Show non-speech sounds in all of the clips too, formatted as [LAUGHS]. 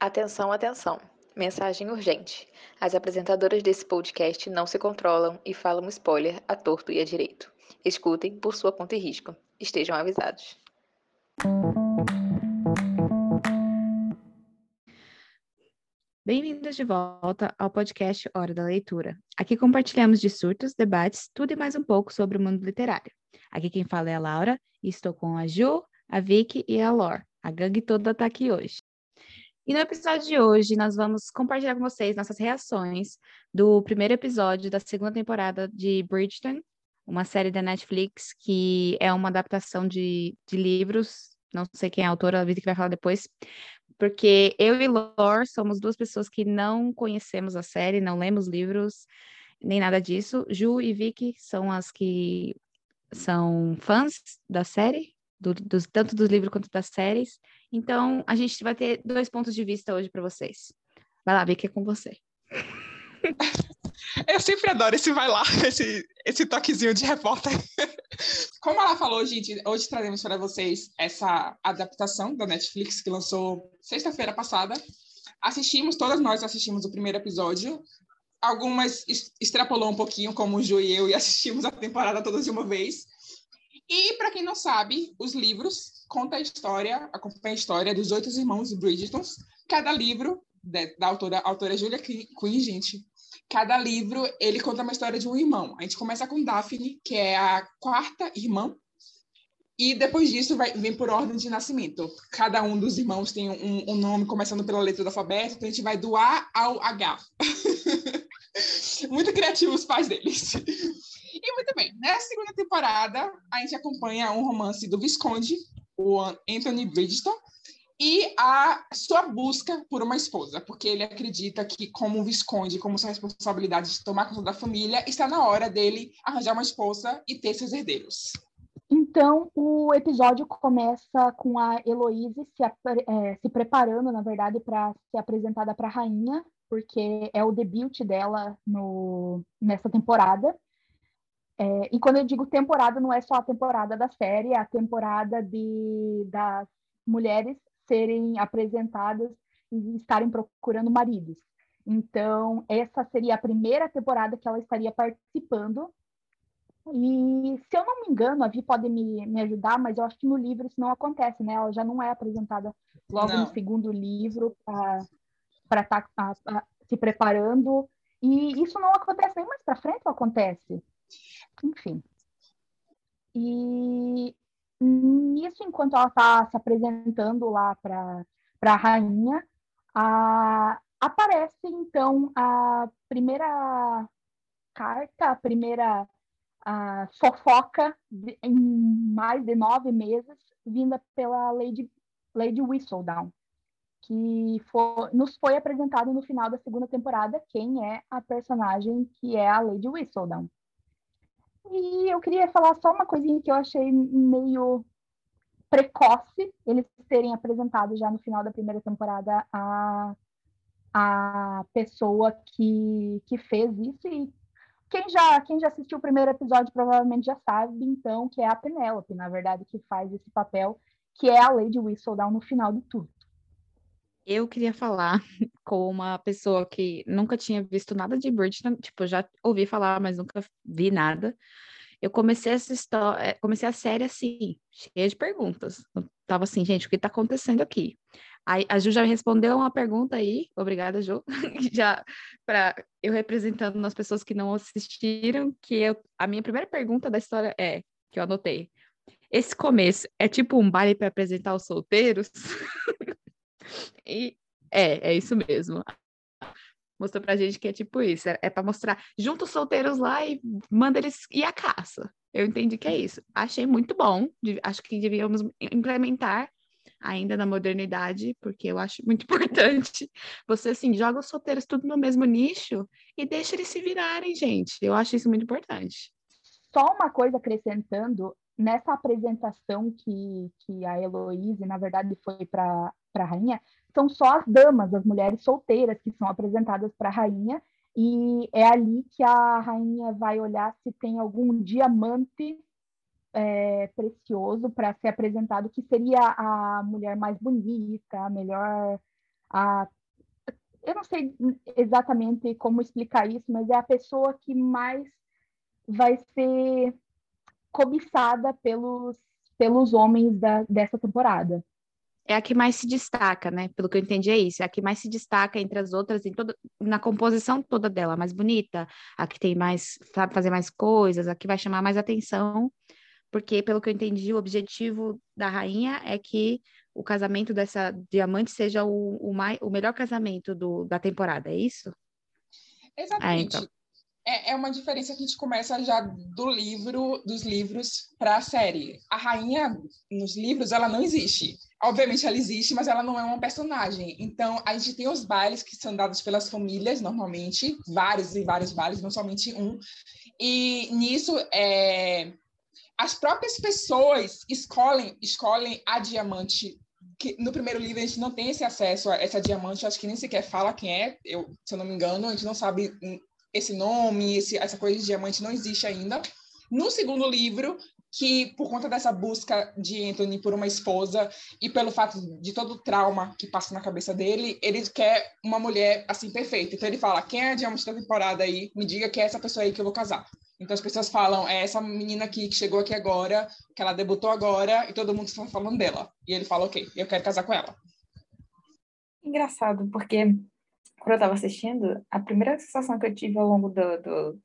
Atenção, atenção. Mensagem urgente. As apresentadoras desse podcast não se controlam e falam spoiler a torto e a direito. Escutem por sua conta e risco. Estejam avisados. Bem-vindos de volta ao podcast Hora da Leitura. Aqui compartilhamos de surtos, debates, tudo e mais um pouco sobre o mundo literário. Aqui quem fala é a Laura e estou com a Ju, a Vicky e a Lor. A gangue toda está aqui hoje. E no episódio de hoje, nós vamos compartilhar com vocês nossas reações do primeiro episódio da segunda temporada de Bridgerton, uma série da Netflix que é uma adaptação de, de livros. Não sei quem é a autora, a Vicky vai falar depois. Porque eu e Lor somos duas pessoas que não conhecemos a série, não lemos livros, nem nada disso. Ju e Vicky são as que são fãs da série, do, dos, tanto dos livros quanto das séries. Então, a gente vai ter dois pontos de vista hoje para vocês. Vai lá, Vicky, é com você. [LAUGHS] Eu sempre adoro esse vai lá, [LAUGHS] esse, esse toquezinho de repórter. [LAUGHS] Como ela falou, gente, hoje trazemos para vocês essa adaptação da Netflix que lançou sexta-feira passada. Assistimos, todas nós assistimos o primeiro episódio. Algumas extrapolou um pouquinho, como o Ju e eu, e assistimos a temporada toda de uma vez. E, para quem não sabe, os livros contam a história, acompanha a história dos oito irmãos Bridgerton. Cada livro, da autora, autora Julia Quinn, gente, cada livro, ele conta uma história de um irmão. A gente começa com Daphne, que é a quarta irmã, e depois disso vai, vem por ordem de nascimento. Cada um dos irmãos tem um, um nome começando pela letra do alfabeto, então a gente vai do A ao H. [LAUGHS] Muito criativos os pais deles. E muito bem, nessa segunda temporada, a gente acompanha um romance do Visconde, o Anthony Bridgeton, e a sua busca por uma esposa, porque ele acredita que, como Visconde, como sua responsabilidade de tomar conta da família, está na hora dele arranjar uma esposa e ter seus herdeiros. Então, o episódio começa com a Heloise se, é, se preparando, na verdade, para ser apresentada para a rainha, porque é o debut dela no, nessa temporada. É, e quando eu digo temporada, não é só a temporada da série, é a temporada de, das mulheres serem apresentadas e estarem procurando maridos. Então, essa seria a primeira temporada que ela estaria participando. E, se eu não me engano, a Vi pode me, me ajudar, mas eu acho que no livro isso não acontece, né? Ela já não é apresentada logo não. no segundo livro para estar tá, se preparando. E isso não acontece nem mais para frente, ou acontece? Enfim. E nisso, enquanto ela está se apresentando lá para a rainha, aparece então a primeira carta, a primeira a fofoca de, em mais de nove meses, vinda pela Lady, Lady Whistledown, que for, nos foi apresentado no final da segunda temporada quem é a personagem que é a Lady Whistledown. E eu queria falar só uma coisinha que eu achei meio precoce eles terem apresentado já no final da primeira temporada a, a pessoa que, que fez isso. E quem já, quem já assistiu o primeiro episódio provavelmente já sabe, então, que é a Penélope, na verdade, que faz esse papel, que é a Lady Whistledown no final de tudo. Eu queria falar [LAUGHS] com uma pessoa que nunca tinha visto nada de Bridgerton, tipo, já ouvi falar, mas nunca vi nada. Eu comecei essa história, eh, comecei a série assim, cheia de perguntas. Eu tava assim, gente, o que tá acontecendo aqui? Aí a Ju já respondeu uma pergunta aí, obrigada, Ju, [LAUGHS] já para eu representando as pessoas que não assistiram, que eu, a minha primeira pergunta da história é, que eu anotei, esse começo é tipo um baile para apresentar os solteiros? [LAUGHS] E é, é isso mesmo. Mostrou pra gente que é tipo isso, é, é para mostrar, junta os solteiros lá e manda eles ir à caça. Eu entendi que é isso. Achei muito bom, acho que devíamos implementar ainda na modernidade, porque eu acho muito [LAUGHS] importante. Você, assim, joga os solteiros tudo no mesmo nicho e deixa eles se virarem, gente. Eu acho isso muito importante. Só uma coisa acrescentando, nessa apresentação que, que a Heloíse, na verdade, foi para a rainha, são só as damas, as mulheres solteiras que são apresentadas para a rainha, e é ali que a rainha vai olhar se tem algum diamante é, precioso para ser apresentado, que seria a mulher mais bonita, a melhor, a eu não sei exatamente como explicar isso, mas é a pessoa que mais vai ser cobiçada pelos, pelos homens da, dessa temporada. É a que mais se destaca, né? Pelo que eu entendi, é isso. É a que mais se destaca entre as outras, em toda, na composição toda dela, a mais bonita, a que tem mais, sabe fazer mais coisas, a que vai chamar mais atenção, porque, pelo que eu entendi, o objetivo da rainha é que o casamento dessa diamante seja o, o, mais, o melhor casamento do, da temporada, é isso? Exatamente. Ah, então. é, é uma diferença que a gente começa já do livro, dos livros para a série. A rainha, nos livros, ela não existe. Obviamente ela existe, mas ela não é uma personagem. Então, a gente tem os bailes que são dados pelas famílias, normalmente, vários e vários bailes, não somente um. E nisso, é, as próprias pessoas escolhem, escolhem a diamante. Que no primeiro livro a gente não tem esse acesso a essa diamante, acho que nem sequer fala quem é, eu, se eu não me engano, a gente não sabe esse nome, esse, essa coisa de diamante não existe ainda. No segundo livro, que por conta dessa busca de Anthony por uma esposa e pelo fato de todo o trauma que passa na cabeça dele, ele quer uma mulher assim perfeita. Então ele fala: "Quem é a diamante da temporada aí? Me diga que é essa pessoa aí que eu vou casar". Então as pessoas falam, é essa menina aqui que chegou aqui agora, que ela debutou agora, e todo mundo está falando dela. E ele fala, ok, eu quero casar com ela. Engraçado, porque quando eu estava assistindo, a primeira sensação que eu tive ao longo do, do,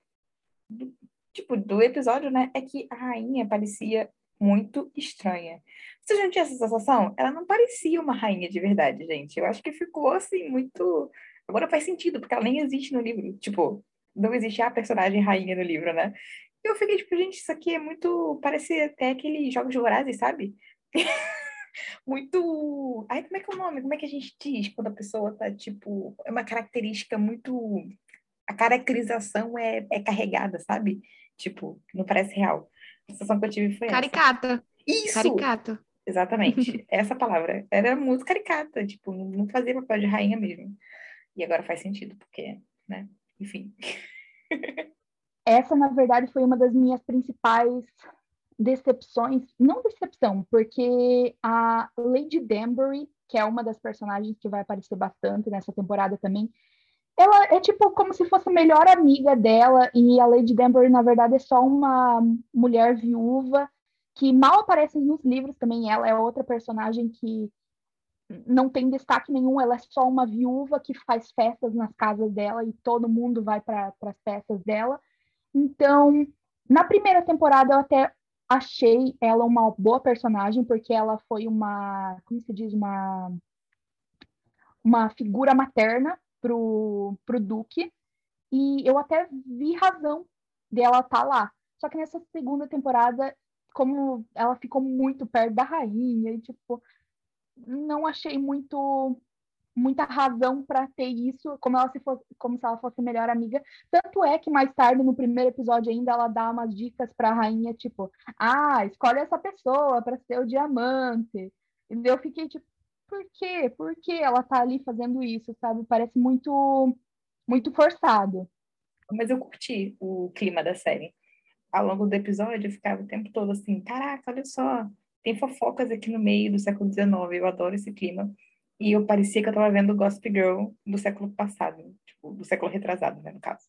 do, tipo, do episódio, né, é que a rainha parecia muito estranha. Você já tinha essa sensação? Ela não parecia uma rainha de verdade, gente. Eu acho que ficou, assim, muito... Agora faz sentido, porque ela nem existe no livro. Tipo, não existe a personagem rainha no livro, né? E eu fiquei tipo, gente, isso aqui é muito. Parece até aqueles jogos de Vorazes, sabe? [LAUGHS] muito. Ai, como é que é o nome? Como é que a gente diz quando a pessoa tá, tipo. É uma característica muito. A caracterização é, é carregada, sabe? Tipo, não parece real. A sensação que eu tive foi. Caricata. Essa. Isso! Caricata. Exatamente. [LAUGHS] Essa palavra. Era muito caricata, tipo, não fazia papel de rainha mesmo. E agora faz sentido, porque, né? enfim. [LAUGHS] Essa, na verdade, foi uma das minhas principais decepções, não decepção, porque a Lady Danbury, que é uma das personagens que vai aparecer bastante nessa temporada também, ela é tipo como se fosse a melhor amiga dela, e a Lady Danbury, na verdade, é só uma mulher viúva que mal aparece nos livros também. Ela é outra personagem que não tem destaque nenhum, ela é só uma viúva que faz festas nas casas dela e todo mundo vai para as festas dela. Então, na primeira temporada eu até achei ela uma boa personagem porque ela foi uma, como se diz, uma uma figura materna pro pro Duque e eu até vi razão dela estar tá lá. Só que nessa segunda temporada, como ela ficou muito perto da rainha e tipo, não achei muito muita razão para ter isso, como ela se fosse, como se ela fosse melhor amiga. Tanto é que mais tarde no primeiro episódio ainda ela dá umas dicas para a rainha, tipo, ah, escolhe essa pessoa para ser o diamante. E eu fiquei tipo, por quê? Por que ela tá ali fazendo isso, sabe? Parece muito muito forçado. Mas eu curti o clima da série. Ao longo do episódio eu ficava o tempo todo assim, caraca, olha só, tem fofocas aqui no meio do século XIX, eu adoro esse clima. E eu parecia que eu estava vendo Gossip Girl do século passado, tipo, do século retrasado, né, no caso.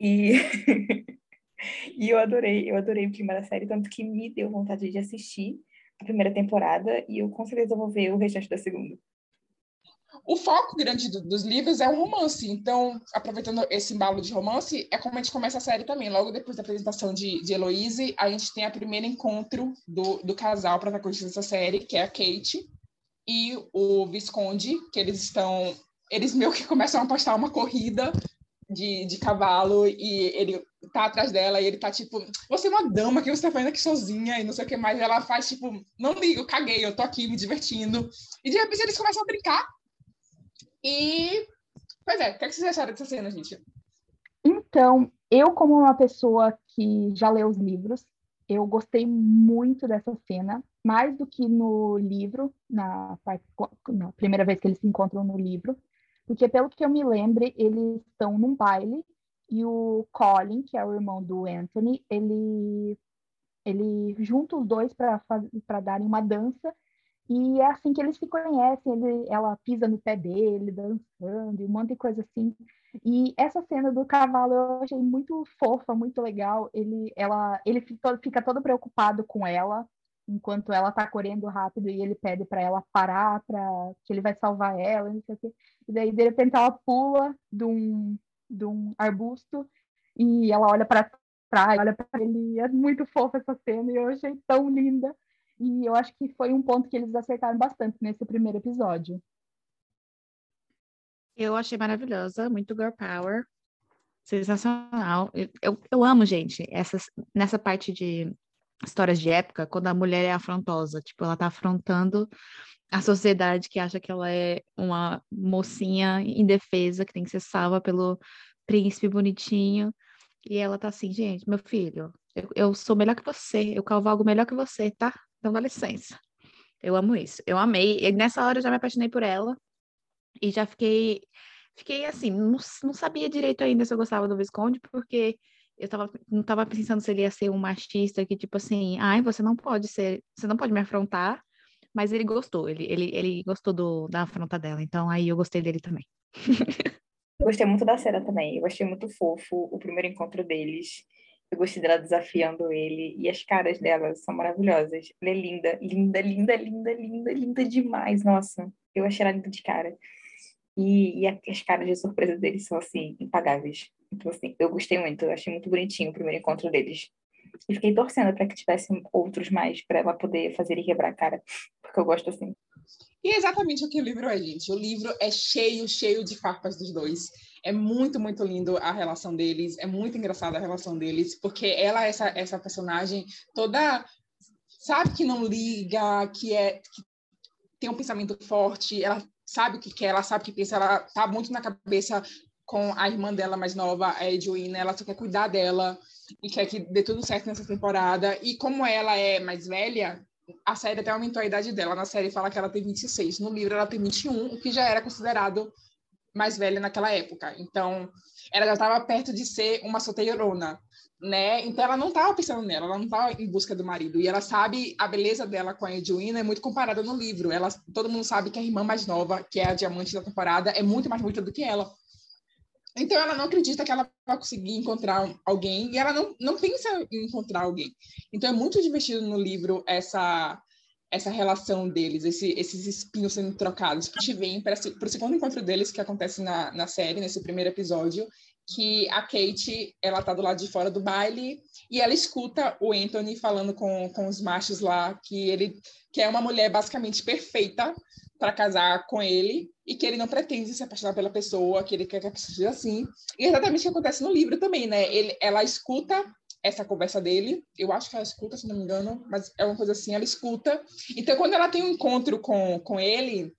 E, [LAUGHS] e eu adorei, eu adorei o clima da série, tanto que me deu vontade de assistir a primeira temporada e eu com certeza vou ver o restante da segunda o foco grande do, dos livros é o romance. Então, aproveitando esse embalo de romance, é como a gente começa a série também. Logo depois da apresentação de, de Heloise, a gente tem o primeiro encontro do, do casal protagonista dessa série, que é a Kate e o Visconde, que eles estão. Eles meio que começam a apostar uma corrida de, de cavalo e ele tá atrás dela e ele tá tipo, você é uma dama, que você tá fazendo aqui sozinha e não sei o que mais. E ela faz tipo, não ligo, caguei, eu tô aqui me divertindo. E de repente eles começam a brincar e, pois é, o que, é que vocês acharam dessa cena, gente? Então, eu, como uma pessoa que já leu os livros, eu gostei muito dessa cena, mais do que no livro, na, na primeira vez que eles se encontram no livro, porque, pelo que eu me lembre, eles estão num baile e o Colin, que é o irmão do Anthony, ele, ele junta os dois para darem uma dança E é assim que eles se conhecem, ele, ela pisa no pé dele, dançando, um monte de coisa assim. E essa cena do cavalo eu achei muito fofa, muito legal. Ele, ela, ele fica, todo preocupado com ela, enquanto ela tá correndo rápido e ele pede para ela parar, para que ele vai salvar ela, não sei o quê. E daí, de repente, ela pula de um, de um arbusto e ela olha para trás, olha para ele. É muito fofa essa cena e eu achei tão linda. E eu acho que foi um ponto que eles acertaram bastante nesse primeiro episódio. Eu achei maravilhosa, muito girl power, sensacional. Eu, eu, amo, gente, essas, nessa parte de histórias de época, quando a mulher é afrontosa, tipo, ela tá afrontando a sociedade que acha que ela é uma mocinha indefesa, que tem que ser salva pelo príncipe bonitinho, e ela tá assim, gente, meu filho, eu, eu sou melhor que você, eu cavalgo melhor que você, tá? Então dá licença. Eu amo isso. Eu amei. E nessa hora eu já me apaixonei por ela. E já fiquei, fiquei assim, não, não sabia direito ainda se eu gostava do Visconde, porque eu tava, não estava pensando se ele ia ser um machista que, tipo assim, ai, você não pode ser, você não pode me afrontar, mas ele gostou, ele, ele, ele gostou do, da afronta dela, então aí eu gostei dele também. Eu gostei muito da cena também, eu achei muito fofo o primeiro encontro deles. Eu gostei dela desafiando ele e as caras dela são maravilhosas. Ela é linda, linda, linda, linda, linda, linda demais. Nossa, eu achei ela linda de cara. E, e as caras de surpresa deles são, assim, impagáveis. Então, assim, eu gostei muito, eu achei muito bonitinho o primeiro encontro deles. E fiquei torcendo para que tivessem outros mais, para ela poder fazer ele quebrar a cara, porque eu gosto assim. E é exatamente o que o livro é, gente. O livro é cheio, cheio de farpas dos dois. É muito, muito lindo a relação deles, é muito engraçada a relação deles, porque ela é essa, essa personagem toda, sabe, que não liga, que é que tem um pensamento forte, ela sabe o que quer, ela sabe o que pensa, ela tá muito na cabeça com a irmã dela mais nova, a Edwina, ela só quer cuidar dela e quer que dê tudo certo nessa temporada. E como ela é mais velha, a série até aumentou a idade dela. Na série fala que ela tem 26, no livro ela tem 21, o que já era considerado mais velha naquela época. Então, ela já estava perto de ser uma solteirona né? Então ela não estava pensando nela, ela não estava em busca do marido. E ela sabe a beleza dela com a Edwina é muito comparada no livro. Ela, todo mundo sabe que a irmã mais nova, que é a diamante da temporada, é muito mais bonita do que ela. Então ela não acredita que ela vai conseguir encontrar alguém e ela não, não pensa em encontrar alguém. Então é muito divertido no livro essa essa relação deles, esse, esses espinhos sendo trocados. A gente vem para o segundo encontro deles, que acontece na, na série, nesse primeiro episódio, que a Kate, ela tá do lado de fora do baile e ela escuta o Anthony falando com, com os machos lá que ele que é uma mulher basicamente perfeita para casar com ele e que ele não pretende se apaixonar pela pessoa, que ele quer que a pessoa seja assim. E é exatamente o que acontece no livro também, né? Ele, ela escuta essa conversa dele, eu acho que ela escuta, se não me engano, mas é uma coisa assim, ela escuta. Então, quando ela tem um encontro com, com ele,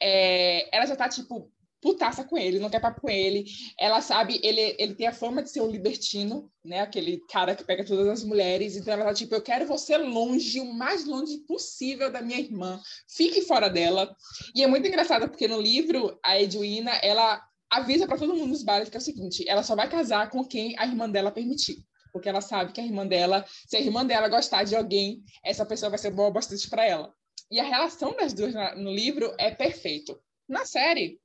é, ela já tá, tipo, putaça com ele, não quer papo com ele. Ela sabe, ele, ele tem a fama de ser um libertino, né? Aquele cara que pega todas as mulheres. Então ela tá tipo, eu quero você longe, o mais longe possível da minha irmã. Fique fora dela. E é muito engraçado porque no livro a Edwina, ela avisa para todo mundo nos bares que é o seguinte, ela só vai casar com quem a irmã dela permitir. Porque ela sabe que a irmã dela, se a irmã dela gostar de alguém, essa pessoa vai ser boa bastante para ela. E a relação das duas no livro é perfeito. Na série,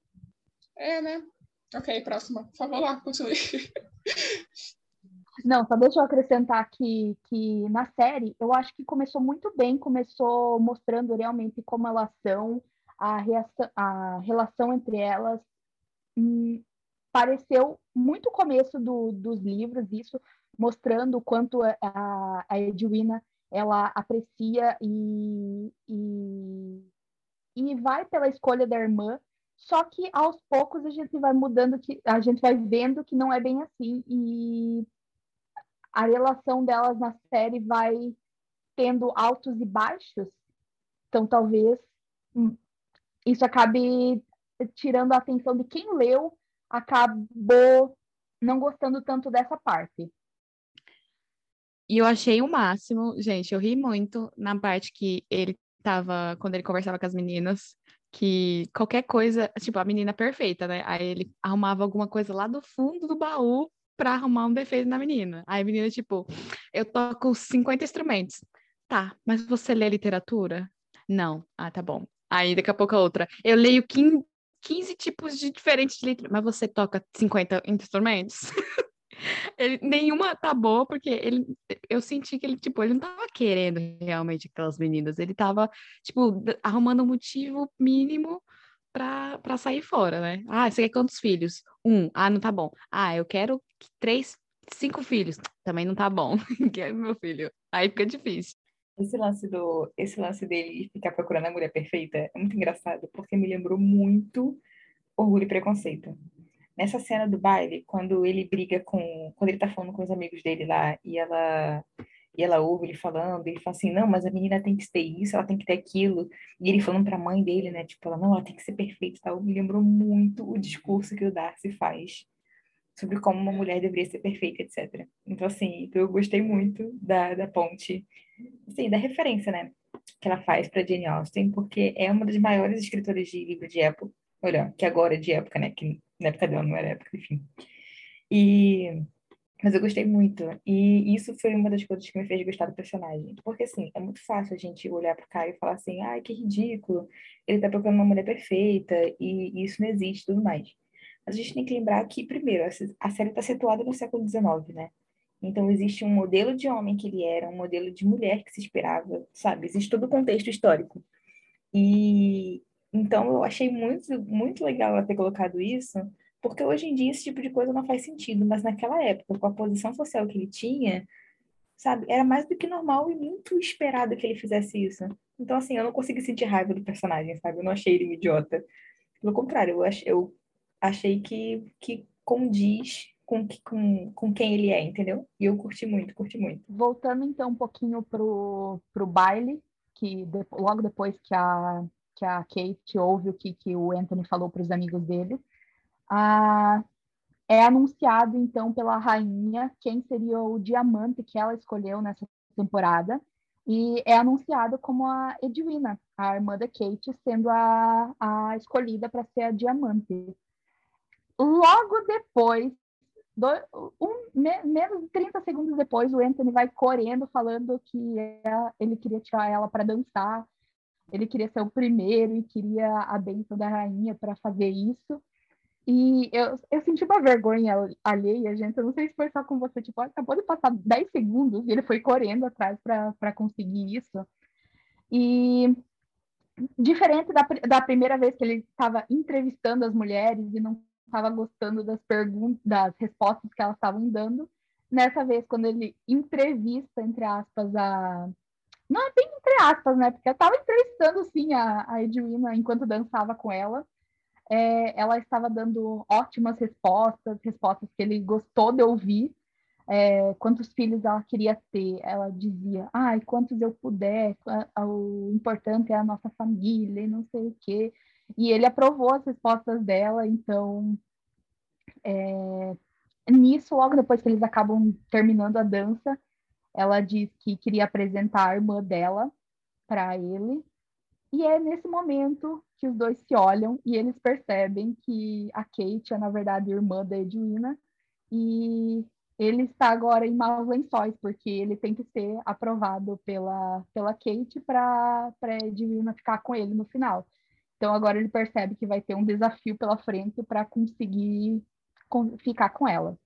é, né? Ok, próxima. Por favor, lá, continue. [LAUGHS] Não, só deixa eu acrescentar que, que na série eu acho que começou muito bem, começou mostrando realmente como elas são, a, reação, a relação entre elas. Hum, pareceu muito o começo do, dos livros, isso, mostrando o quanto a, a Edwina ela aprecia e, e, e vai pela escolha da irmã só que aos poucos a gente vai mudando, que a gente vai vendo que não é bem assim e a relação delas na série vai tendo altos e baixos. Então talvez hum, isso acabe tirando a atenção de quem leu, acabou não gostando tanto dessa parte. E eu achei o máximo, gente, eu ri muito na parte que ele tava, quando ele conversava com as meninas, que qualquer coisa, tipo, a menina perfeita, né? Aí ele arrumava alguma coisa lá do fundo do baú para arrumar um defeito na menina. Aí a menina, tipo, eu toco 50 instrumentos. Tá, mas você lê literatura? Não. Ah, tá bom. Aí daqui a pouco a outra. Eu leio 15, 15 tipos de diferentes de letra, mas você toca 50 instrumentos? [LAUGHS] ele, nenhuma tá boa, porque ele, eu senti que ele, tipo, ele não tava querendo realmente aquelas meninas, ele tava, tipo, arrumando um motivo mínimo pra, pra sair fora, né? Ah, você quer quantos filhos? Um. Ah, não tá bom. Ah, eu quero três, cinco filhos. Também não tá bom. [LAUGHS] Quero meu filho. Aí fica difícil. Esse lance, do, esse lance dele ficar procurando a mulher perfeita é muito engraçado, porque me lembrou muito Orgulho e Preconceito. Nessa cena do baile, quando ele briga com. Quando ele tá falando com os amigos dele lá e ela. E ela ouve ele falando, e ele fala assim: não, mas a menina tem que ter isso, ela tem que ter aquilo. E ele falando pra mãe dele, né? Tipo, ela, não, ela tem que ser perfeita e tal. Me lembrou muito o discurso que o Darcy faz sobre como uma mulher deveria ser perfeita, etc. Então, assim, eu gostei muito da, da ponte, assim, da referência, né? Que ela faz para Jane Austen, porque é uma das maiores escritoras de livro de época, olha, que agora é de época, né? Que na época dela não era época, enfim. E mas eu gostei muito. E isso foi uma das coisas que me fez gostar do personagem. Porque, assim, é muito fácil a gente olhar pro cara e falar assim, ai, que ridículo, ele tá procurando uma mulher perfeita, e, isso não existe tudo mais. Mas a gente tem que lembrar que, primeiro, a série está situada no século XIX, né? Então, existe um modelo de homem que ele era, um modelo de mulher que se esperava, sabe? Existe todo o contexto histórico. E, então, eu achei muito, muito legal ela ter colocado isso, porque hoje em dia esse tipo de coisa não faz sentido, mas naquela época, com a posição social que ele tinha, sabe, era mais do que normal e muito esperado que ele fizesse isso. Então, assim, eu não consegui sentir raiva do personagem, sabe? Eu não achei ele um idiota. Pelo contrário, eu, ach, eu achei que, que condiz com, com, com quem ele é, entendeu? E eu curti muito, curti muito. Voltando então um pouquinho pro, pro baile, que de, logo depois que a que a Kate ouve o que, que o Anthony falou para os amigos dele, ah, é anunciado então pela rainha quem seria o diamante que ela escolheu nessa temporada e é anunciado como a Edwina, a irmã da Kate, sendo a, a escolhida para ser a diamante. Logo depois, do, um, me, menos de 30 segundos depois, o Anthony vai correndo falando que ela, ele queria tirar ela para dançar ele queria ser o primeiro e queria a bênção da rainha para fazer isso. E eu, eu senti uma vergonha alheia, gente. Eu não sei se foi só com você, tipo, acabou de passar 10 segundos e ele foi correndo atrás para conseguir isso. E diferente da, da primeira vez que ele estava entrevistando as mulheres e não estava gostando das perguntas, das respostas que elas estavam dando, nessa vez, quando ele entrevista, entre aspas, a, não é bem entre aspas, né? Porque eu estava entrevistando, sim, a, a Edwina enquanto dançava com ela. É, ela estava dando ótimas respostas, respostas que ele gostou de ouvir. É, quantos filhos ela queria ter, ela dizia, ai, ah, quantos eu puder, o importante é a nossa família, e não sei o quê. E ele aprovou as respostas dela, então, é, nisso, logo depois que eles acabam terminando a dança, ela diz que queria apresentar a irmã dela para ele. E é nesse momento que os dois se olham e eles percebem que a Kate é, na verdade, irmã da Edwina. E ele está agora em maus lençóis, porque ele tem que ser aprovado pela, pela Kate para a Edwina ficar com ele no final. Então agora ele percebe que vai ter um desafio pela frente para conseguir ficar com ela.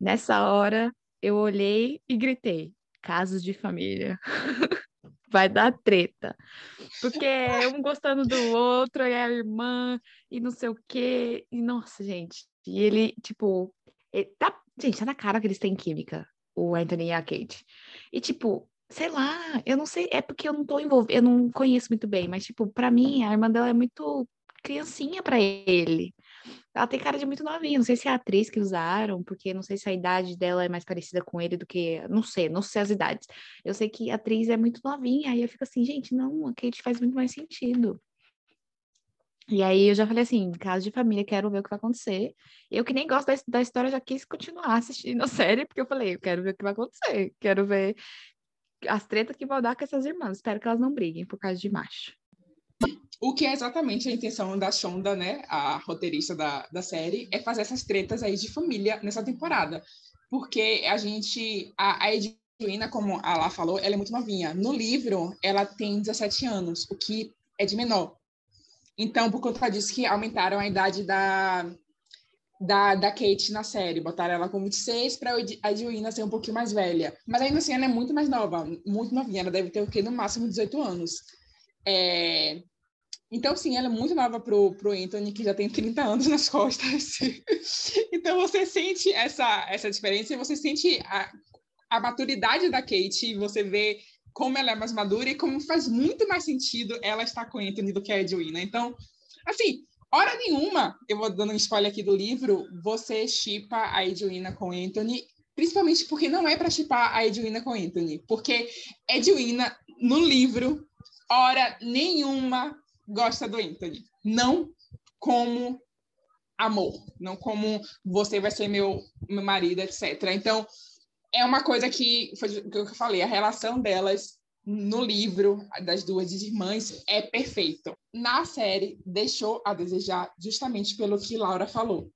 Nessa hora, eu olhei e gritei: casos de família. [LAUGHS] Vai dar treta. Porque um gostando do outro, é a irmã, e não sei o quê. E nossa, gente. E ele, tipo, ele tá, gente, tá na cara que eles têm química, o Anthony e a Kate. E, tipo, sei lá, eu não sei, é porque eu não tô envolvida, eu não conheço muito bem, mas, tipo, pra mim, a irmã dela é muito criancinha para ele. Ela tem cara de muito novinha. Não sei se é a atriz que usaram, porque não sei se a idade dela é mais parecida com ele do que. Não sei, não sei as idades. Eu sei que a atriz é muito novinha, aí eu fico assim, gente, não, a Kate faz muito mais sentido. E aí eu já falei assim, caso de família, quero ver o que vai acontecer. Eu que nem gosto da, da história, já quis continuar assistindo a [LAUGHS] série, porque eu falei, eu quero ver o que vai acontecer. Quero ver as tretas que vão dar com essas irmãs. Espero que elas não briguem por causa de macho. O que é exatamente a intenção da Shonda, né, a roteirista da, da série, é fazer essas tretas aí de família nessa temporada. Porque a gente, a, a Edwina, como a Lá falou, ela é muito novinha. No livro, ela tem 17 anos, o que é de menor. Então, por conta disso que aumentaram a idade da, da, da Kate na série. Botaram ela com 26 para a Edwina ser um pouquinho mais velha. Mas ainda assim, ela é muito mais nova, muito novinha. Ela deve ter o quê? No máximo 18 anos. É... Então, sim, ela é muito nova pro, pro Anthony, que já tem 30 anos nas costas. [LAUGHS] então, você sente essa, essa diferença e você sente a, a maturidade da Kate, você vê como ela é mais madura e como faz muito mais sentido ela estar com Anthony do que a Edwina. Então, assim, hora nenhuma, eu vou dando um spoiler aqui do livro, você chipa a Edwina com Anthony, principalmente porque não é para chipar a Edwina com Anthony, porque Edwina, no livro, hora nenhuma gosta do Anthony. Não como amor, não como você vai ser meu, meu marido, etc. Então, é uma coisa que foi o que eu falei, a relação delas no livro das duas irmãs é perfeito. Na série deixou a desejar justamente pelo que Laura falou.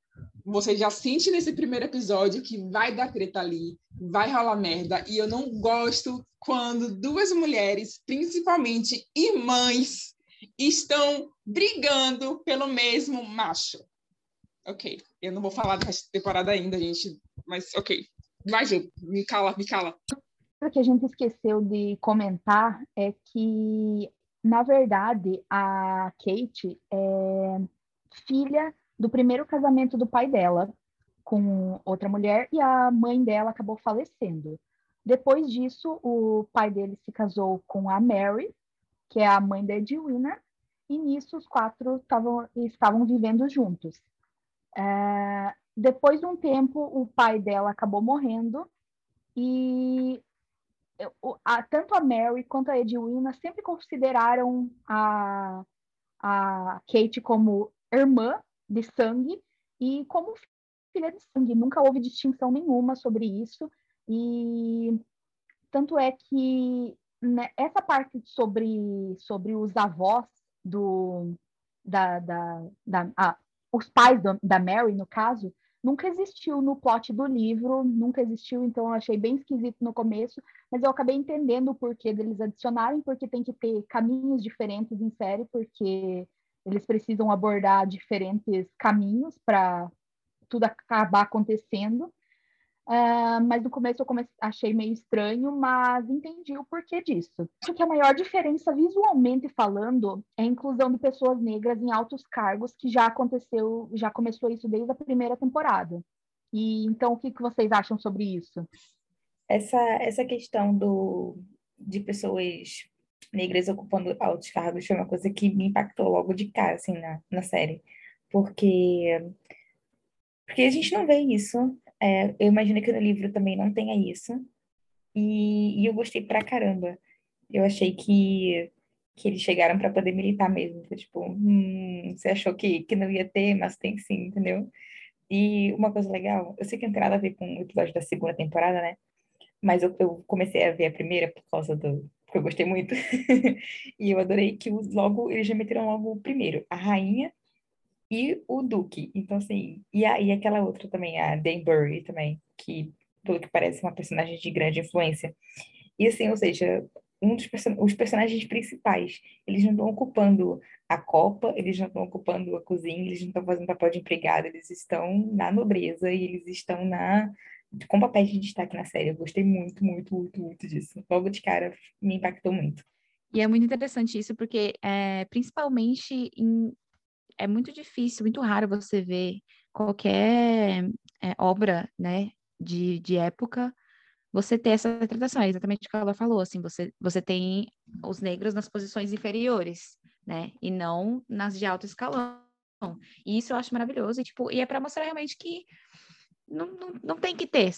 Você já sente nesse primeiro episódio que vai dar treta ali, vai rolar merda, e eu não gosto quando duas mulheres, principalmente irmãs, estão brigando pelo mesmo macho. Ok, eu não vou falar dessa temporada ainda, gente, mas ok. Vai, Ju, me cala, me cala. O que a gente esqueceu de comentar é que, na verdade, a Kate é filha do primeiro casamento do pai dela com outra mulher e a mãe dela acabou falecendo. Depois disso, o pai dele se casou com a Mary, que é a mãe da Edwina, e nisso os quatro tavam, estavam vivendo juntos. É, depois de um tempo, o pai dela acabou morrendo e a, tanto a Mary quanto a Edwina sempre consideraram a, a Kate como irmã de sangue e como filha de sangue. Nunca houve distinção nenhuma sobre isso. E tanto é que né, essa parte sobre, sobre os avós do, da, da, da ah, os pais do, da Mary, no caso, nunca existiu no plot do livro, nunca existiu, então eu achei bem esquisito no começo, mas eu acabei entendendo o porquê deles adicionarem, porque tem que ter caminhos diferentes em série, porque eles precisam abordar diferentes caminhos para tudo acabar acontecendo. Uh, mas no começo eu comecei, achei meio estranho, mas entendi o porquê disso. Acho que a maior diferença visualmente falando é a inclusão de pessoas negras em altos cargos, que já aconteceu, já começou isso desde a primeira temporada. E então o que, que vocês acham sobre isso? Essa, essa questão do, de pessoas negras ocupando altos cargos foi uma coisa que me impactou logo de cara, assim, na, na série. Porque, porque a gente não vê isso é, eu imagino que no livro também não tenha isso. E, e eu gostei pra caramba. Eu achei que, que eles chegaram para poder militar mesmo. Tipo, hum, você achou que, que não ia ter, mas tem sim, entendeu? E uma coisa legal, eu sei que não tem nada a ver com o episódio da segunda temporada, né? Mas eu, eu comecei a ver a primeira por causa do. Porque eu gostei muito. [LAUGHS] e eu adorei que logo eles já meteram logo o primeiro. A rainha e o Duke. Então, assim, e, a, e aquela outra também, a Danbury também, que, pelo que parece, é uma personagem de grande influência. E, assim, ou seja, um dos person os personagens principais, eles não estão ocupando a copa, eles não estão ocupando a cozinha, eles não estão fazendo papel de empregado, eles estão na nobreza e eles estão na com papéis de destaque na série. Eu gostei muito, muito, muito, muito disso. Logo de cara, me impactou muito. E é muito interessante isso, porque é, principalmente em é muito difícil, muito raro você ver qualquer é, obra, né, de, de época, você ter essa tratação, é exatamente o que ela falou, assim, você, você tem os negros nas posições inferiores, né, e não nas de alto escalão. E isso eu acho maravilhoso, e, tipo, e é para mostrar realmente que não, não, não tem que ter,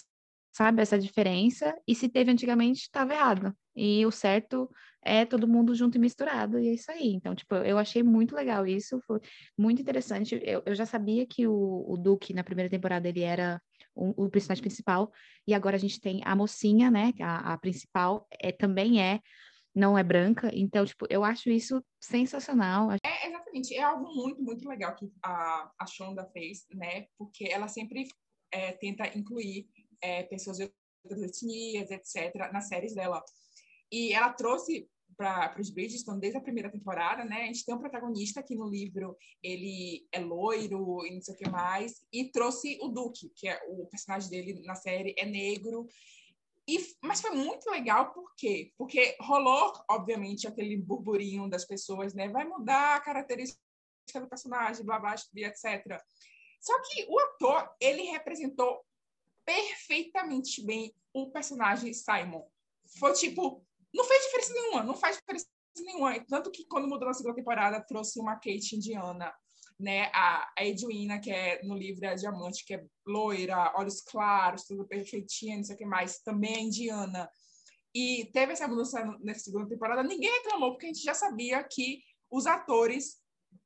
sabe, essa diferença, e se teve antigamente, estava errado. E o certo é todo mundo junto e misturado, e é isso aí. Então, tipo, eu achei muito legal isso, foi muito interessante. Eu, eu já sabia que o, o Duque, na primeira temporada, ele era o, o personagem principal, e agora a gente tem a mocinha, né, a, a principal, é, também é, não é branca, então, tipo, eu acho isso sensacional. É, exatamente, é algo muito, muito legal que a, a Shonda fez, né, porque ela sempre é, tenta incluir é, pessoas de das etnias, etc., nas séries dela. E ela trouxe para os Bridgerton desde a primeira temporada, né? A gente tem um protagonista que no livro ele é loiro e não sei o que mais, e trouxe o Duque, que é o personagem dele na série é negro. E, mas foi muito legal, por quê? Porque rolou, obviamente, aquele burburinho das pessoas, né? Vai mudar a característica do personagem, blá, blá, etc. Só que o ator, ele representou perfeitamente bem o personagem Simon. Foi tipo, não fez diferença nenhuma, não faz diferença nenhuma. Tanto que quando mudou na segunda temporada, trouxe uma Kate indiana, né? A, a Edwina, que é no livro é Diamante, que é loira, olhos claros, tudo perfeitinho, não sei o que mais, também é indiana. E teve essa mudança nessa segunda temporada, ninguém reclamou, porque a gente já sabia que os atores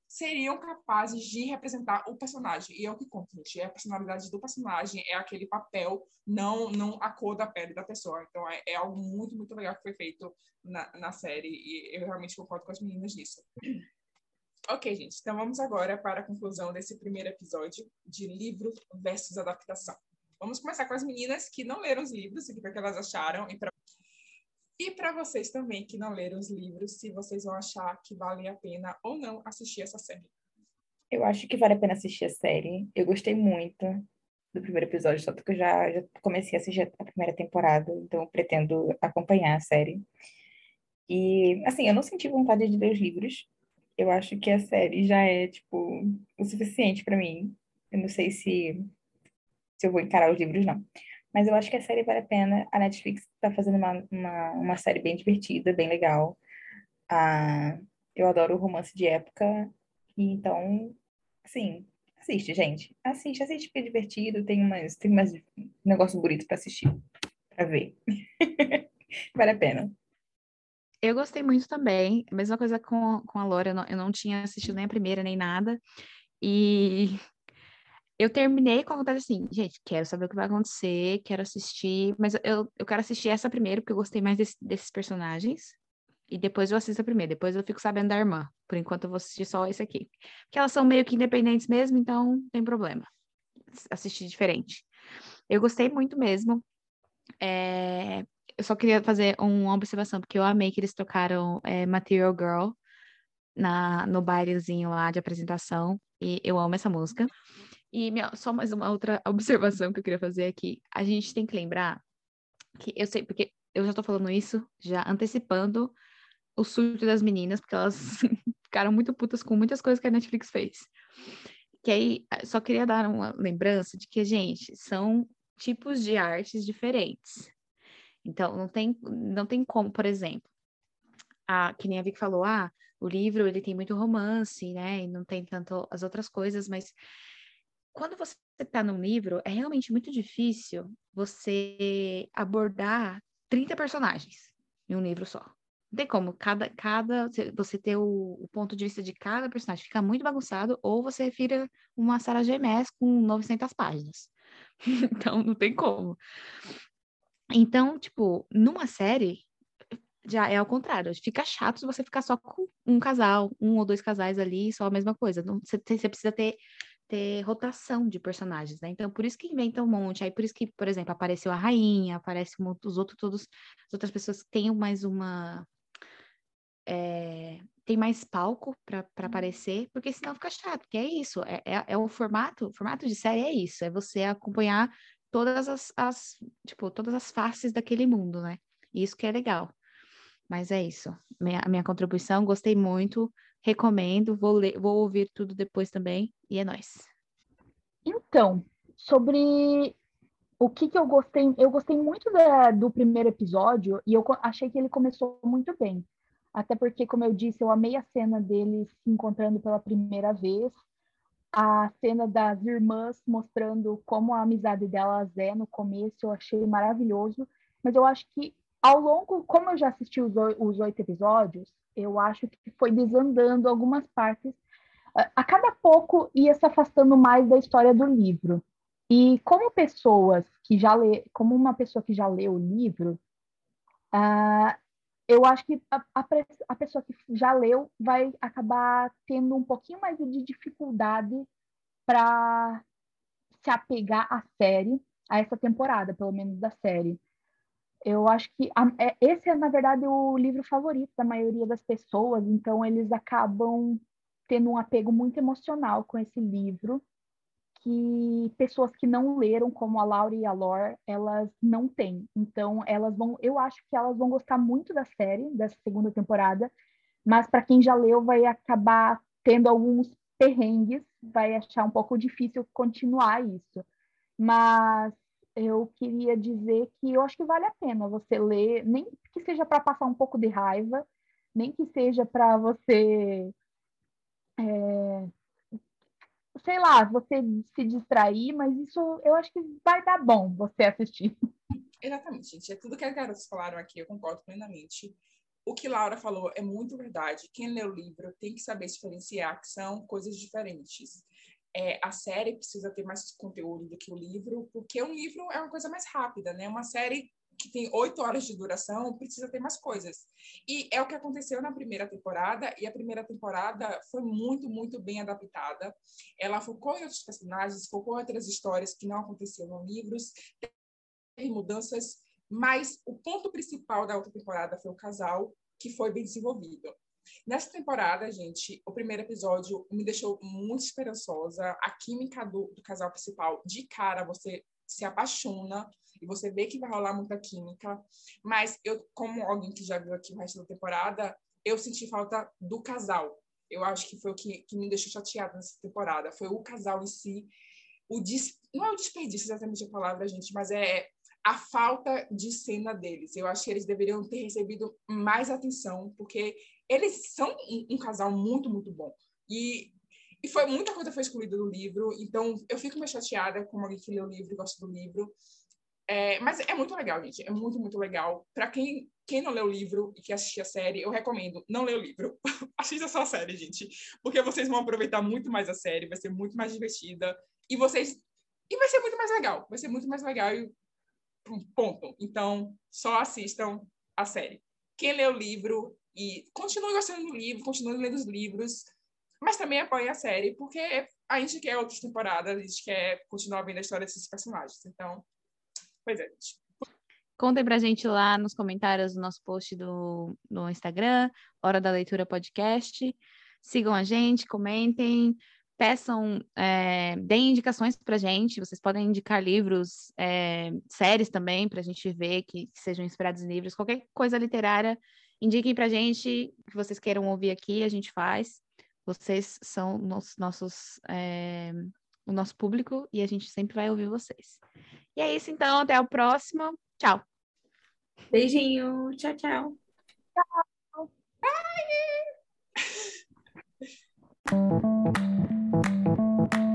seriam capazes de representar o personagem. E é o que conta, gente. É a personalidade do personagem, é aquele papel, não, não a cor da pele da pessoa. Então, é, é algo muito, muito legal que foi feito na, na série. E eu realmente concordo com as meninas nisso. [CLEARS THROAT] Ok, gente. Então, vamos agora para a conclusão desse primeiro episódio de livro versus adaptação. Vamos começar com as meninas que não leram os livros, o que elas acharam e para e para vocês também que não leram os livros, se vocês vão achar que vale a pena ou não assistir essa série. Eu acho que vale a pena assistir a série. Eu gostei muito do primeiro episódio, tanto que eu já, já comecei a assistir a primeira temporada, então pretendo acompanhar a série. E, assim, eu não senti vontade de ler os livros. Eu acho que a série já é, tipo, o suficiente para mim. Eu não sei se, se eu vou encarar os livros, não. Mas eu acho que a série vale a pena. A Netflix está fazendo uma, uma, uma, série bem divertida, bem legal. Ah, eu adoro romance de época. Então, assim, assiste, gente. Assiste, assiste porque é divertido. Tem umas, tem umas negócio bonito para assistir, para ver. [LAUGHS] vale a pena. Eu gostei muito também. Mesma coisa com, com a Laura, eu não, eu não tinha assistido nem a primeira, nem nada. E eu terminei com a vontade assim, gente, quero saber o que vai acontecer, quero assistir, mas eu, eu quero assistir essa primeiro, porque eu gostei mais desse, desses personagens. E depois eu assisto a primeira, depois eu fico sabendo da irmã. Por enquanto eu vou assistir só esse aqui. Porque elas são meio que independentes mesmo, então não tem problema. Assistir diferente. Eu gostei muito mesmo. É... Eu só queria fazer uma observação, porque eu amei que eles tocaram é, Material Girl na, no bailezinho lá de apresentação. E eu amo essa música. E minha, só mais uma outra [LAUGHS] observação que eu queria fazer aqui. A gente tem que lembrar que eu sei, porque eu já tô falando isso, já antecipando o surto das meninas, porque elas [LAUGHS] ficaram muito putas com muitas coisas que a Netflix fez. Que aí, eh, só queria dar uma lembrança de que, gente, são tipos de artes diferentes. Então, não tem, não tem como, por exemplo, a, que nem a Vicky falou, ah, o livro ele tem muito romance, né, e não tem tanto as outras coisas, mas quando você está num livro, é realmente muito difícil você abordar 30 personagens em um livro só. Não tem como, cada, cada você ter o, o, ponto de vista de cada personagem fica muito bagunçado, ou você vira uma Sarah J. Maas com 900 páginas. [LAUGHS] então, não tem como. Então, tipo, numa série, já é ao contrário. Fica chato se você ficar só com um casal, um ou dois casais ali, só a mesma coisa. Não, você, você precisa ter ter rotação de personagens, né? Então, por isso que inventa um monte. Aí, por isso que, por exemplo, apareceu a rainha, aparece os outros, todos, as outras pessoas que têm mais uma. É, tem mais palco para uhum. aparecer, porque senão fica chato, porque é isso, é, é, é, o formato, o formato de série é isso, é você acompanhar todas as, as, tipo, todas as faces daquele mundo, né? Isso que é legal. Mas é isso. Minha, minha contribuição, gostei muito. Recomendo, vou, ler, vou ouvir tudo depois também, e é nóis. Então, sobre o que, que eu gostei, eu gostei muito da, do primeiro episódio e eu achei que ele começou muito bem. Até porque, como eu disse, eu amei a cena deles se encontrando pela primeira vez, a cena das irmãs mostrando como a amizade delas é no começo, eu achei maravilhoso. Mas eu acho que ao longo, como eu já assisti os, oito episódios, eu acho que foi desandando algumas partes. A cada pouco ia se afastando mais da história do livro. E como pessoas que já lê, como uma pessoa que já leu o livro, uh, eu acho que a, a, a, pessoa que já leu vai acabar tendo um pouquinho mais de dificuldade para se apegar à série, a essa temporada, pelo menos da série. Eu acho que a, é, esse é, na verdade, o livro favorito da maioria das pessoas, então eles acabam tendo um apego muito emocional com esse livro, que pessoas que não leram, como a Laura e a Lore, elas não têm. Então, elas vão, eu acho que elas vão gostar muito da série, dessa segunda temporada, mas para quem já leu, vai acabar tendo alguns perrengues, vai achar um pouco difícil continuar isso. Mas eu queria dizer que eu acho que vale a pena você ler, nem que seja para passar um pouco de raiva, nem que seja para você, é, sei lá, você se distrair, mas isso eu acho que vai dar bom você assistir. [LAUGHS] Exatamente, gente. É tudo que as garotas falaram aqui, eu concordo plenamente. O que Laura falou é muito verdade. Quem lê o livro tem que saber diferenciar que são coisas diferentes é, a série precisa ter mais conteúdo do que o livro, porque um livro é uma coisa mais rápida, né? Uma série que tem oito horas de duração precisa ter mais coisas. E é o que aconteceu na primeira temporada, e a primeira temporada foi muito, muito bem adaptada. Ela focou em outros personagens, focou em outras histórias que não aconteciam nos livros, teve mudanças, mas o ponto principal da outra temporada foi o casal, que foi bem desenvolvido. Nessa temporada, gente, o primeiro episódio me deixou muito esperançosa. A química do, do casal principal, de cara, você se apaixona e você vê que vai rolar muita química. Mas eu, como alguém que já viu aqui o resto da temporada, eu senti falta do casal. Eu acho que foi o que, que me deixou chateada nessa temporada. Foi o casal em si. O des... Não é o desperdício exatamente a palavra, gente, mas é a falta de cena deles. Eu acho que eles deveriam ter recebido mais atenção, porque eles são um, um casal muito, muito bom. E, e foi muita coisa foi excluída do livro, então eu fico meio chateada como alguém que lê o livro e gosta do livro. É, mas é muito legal, gente. É muito, muito legal. Para quem, quem não lê o livro e quer assistir a série, eu recomendo. Não lê o livro. [LAUGHS] Assista só a série, gente. Porque vocês vão aproveitar muito mais a série, vai ser muito mais divertida. E vocês. E vai ser muito mais legal. Vai ser muito mais legal. E... Ponto. Então, só assistam a série. Quem lê o livro e continue gostando do livro, continue lendo os livros, mas também apoie a série, porque a gente quer outras temporadas, a gente quer continuar vendo a história desses personagens. Então, pois é, gente. Contem pra gente lá nos comentários do nosso post do, no Instagram, Hora da Leitura Podcast. Sigam a gente, comentem, peçam, é, deem indicações pra gente. Vocês podem indicar livros, é, séries também, pra gente ver que, que sejam inspirados em livros, qualquer coisa literária Indiquem para a gente o que vocês queiram ouvir aqui, a gente faz. Vocês são nos, nossos, é, o nosso público e a gente sempre vai ouvir vocês. E é isso, então. Até o próximo. Tchau. Beijinho. Tchau, tchau. Tchau. Bye. [LAUGHS]